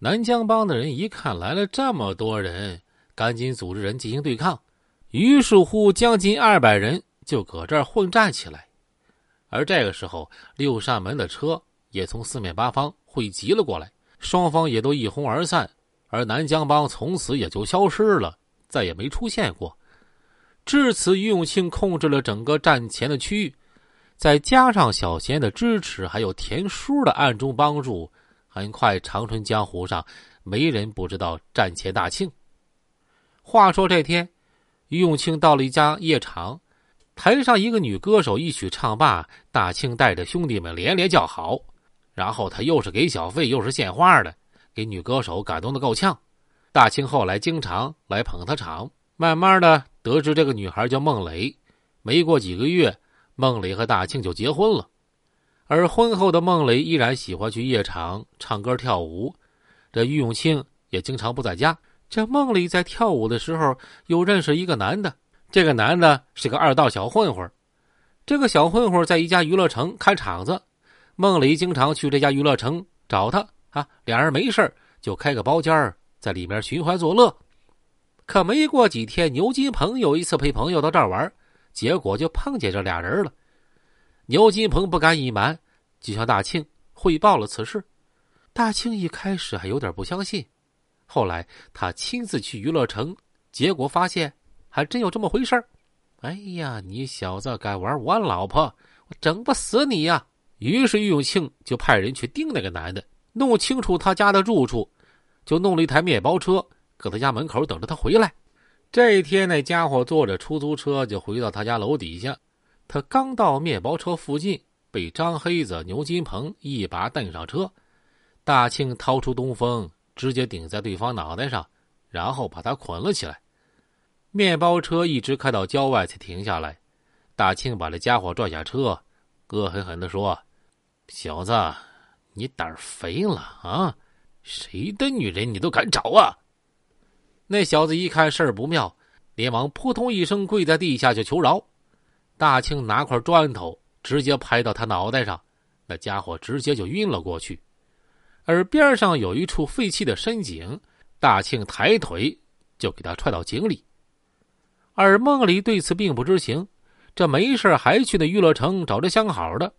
南疆帮的人一看来了这么多人，赶紧组织人进行对抗。于是乎，将近二百人就搁这儿混战起来。而这个时候，六扇门的车也从四面八方汇集了过来，双方也都一哄而散，而南疆帮从此也就消失了，再也没出现过。至此，于永庆控制了整个战前的区域，再加上小贤的支持，还有田叔的暗中帮助，很快长春江湖上没人不知道战前大庆。话说这天，于永庆到了一家夜场，台上一个女歌手一曲唱罢，大庆带着兄弟们连连叫好，然后他又是给小费又是献花的，给女歌手感动的够呛。大庆后来经常来捧他场，慢慢的。得知这个女孩叫孟磊，没过几个月，孟磊和大庆就结婚了。而婚后的孟磊依然喜欢去夜场唱歌跳舞，这于永庆也经常不在家。这孟磊在跳舞的时候，又认识一个男的，这个男的是个二道小混混。这个小混混在一家娱乐城看场子，孟磊经常去这家娱乐城找他啊，俩人没事就开个包间在里面寻欢作乐。可没过几天，牛金鹏有一次陪朋友到这儿玩，结果就碰见这俩人了。牛金鹏不敢隐瞒，就向大庆汇报了此事。大庆一开始还有点不相信，后来他亲自去娱乐城，结果发现还真有这么回事哎呀，你小子敢玩我老婆，我整不死你呀！于是于永庆就派人去盯那个男的，弄清楚他家的住处，就弄了一台面包车。搁他家门口等着他回来。这一天，那家伙坐着出租车就回到他家楼底下。他刚到面包车附近，被张黑子、牛金鹏一把蹬上车。大庆掏出东风，直接顶在对方脑袋上，然后把他捆了起来。面包车一直开到郊外才停下来。大庆把这家伙拽下车，恶狠狠地说：“小子，你胆儿肥了啊！谁的女人你都敢找啊！”那小子一看事儿不妙，连忙扑通一声跪在地下就求饶。大庆拿块砖头直接拍到他脑袋上，那家伙直接就晕了过去。而边上有一处废弃的深井，大庆抬腿就给他踹到井里。而梦里对此并不知情，这没事还去那娱乐城找这相好的，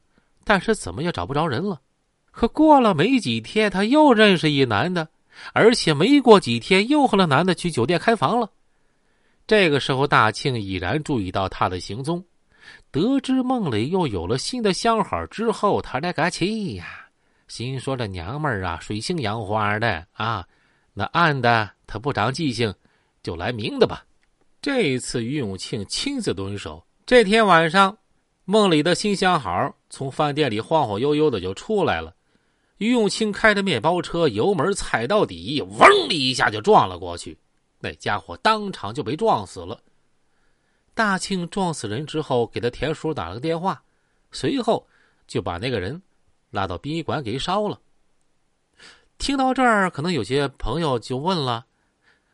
但是怎么也找不着人了。可过了没几天，他又认识一男的。而且没过几天，又和那男的去酒店开房了。这个时候，大庆已然注意到他的行踪，得知梦里又有了新的相好之后，他那个气呀，心说这娘们儿啊，水性杨花的啊，那暗的他不长记性，就来明的吧。这一次，于永庆亲自蹲守。这天晚上，梦里的新相好从饭店里晃晃悠悠的就出来了。于永庆开着面包车，油门踩到底，嗡的一下就撞了过去。那家伙当场就被撞死了。大庆撞死人之后，给他田叔打了个电话，随后就把那个人拉到殡仪馆给烧了。听到这儿，可能有些朋友就问了：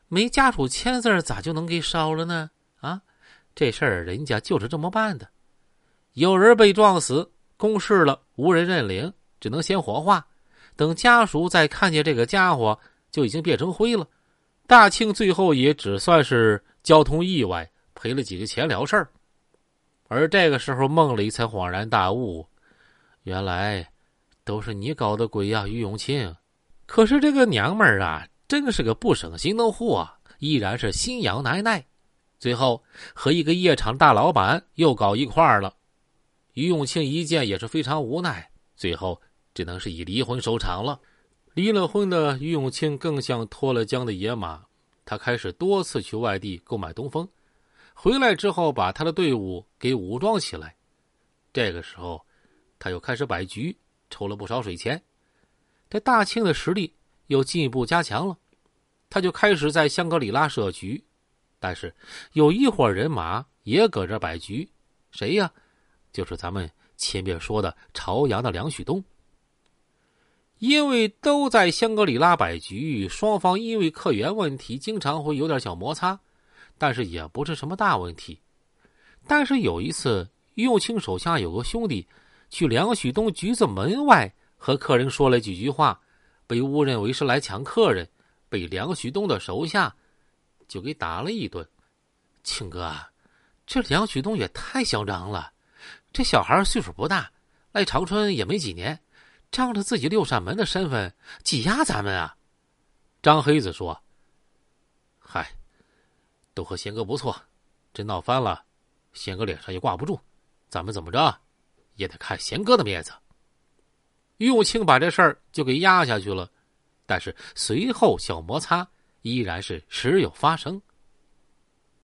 没家属签字，咋就能给烧了呢？啊，这事儿人家就是这么办的。有人被撞死，公示了，无人认领，只能先火化。等家属再看见这个家伙，就已经变成灰了。大庆最后也只算是交通意外，赔了几个钱了事儿。而这个时候，梦里才恍然大悟，原来都是你搞的鬼呀，于永庆。可是这个娘们儿啊，真是个不省心的货，依然是心痒难耐。最后和一个夜场大老板又搞一块儿了。于永庆一见也是非常无奈，最后。只能是以离婚收场了。离了婚的于永庆更像脱了缰的野马，他开始多次去外地购买东风，回来之后把他的队伍给武装起来。这个时候，他又开始摆局，抽了不少水钱。这大庆的实力又进一步加强了，他就开始在香格里拉设局，但是有一伙人马也搁这摆局，谁呀？就是咱们前面说的朝阳的梁旭东。因为都在香格里拉摆局，双方因为客源问题经常会有点小摩擦，但是也不是什么大问题。但是有一次，于永清手下有个兄弟去梁旭东局子门外和客人说了几句话，被误认为是来抢客人，被梁旭东的手下就给打了一顿。庆哥，这梁旭东也太嚣张了！这小孩岁数不大，来长春也没几年，仗着自己六扇门的身份挤压咱们啊！张黑子说：“嗨，都和贤哥不错，真闹翻了，贤哥脸上也挂不住，咱们怎么着？”也得看贤哥的面子。于永庆把这事儿就给压下去了，但是随后小摩擦依然是时有发生。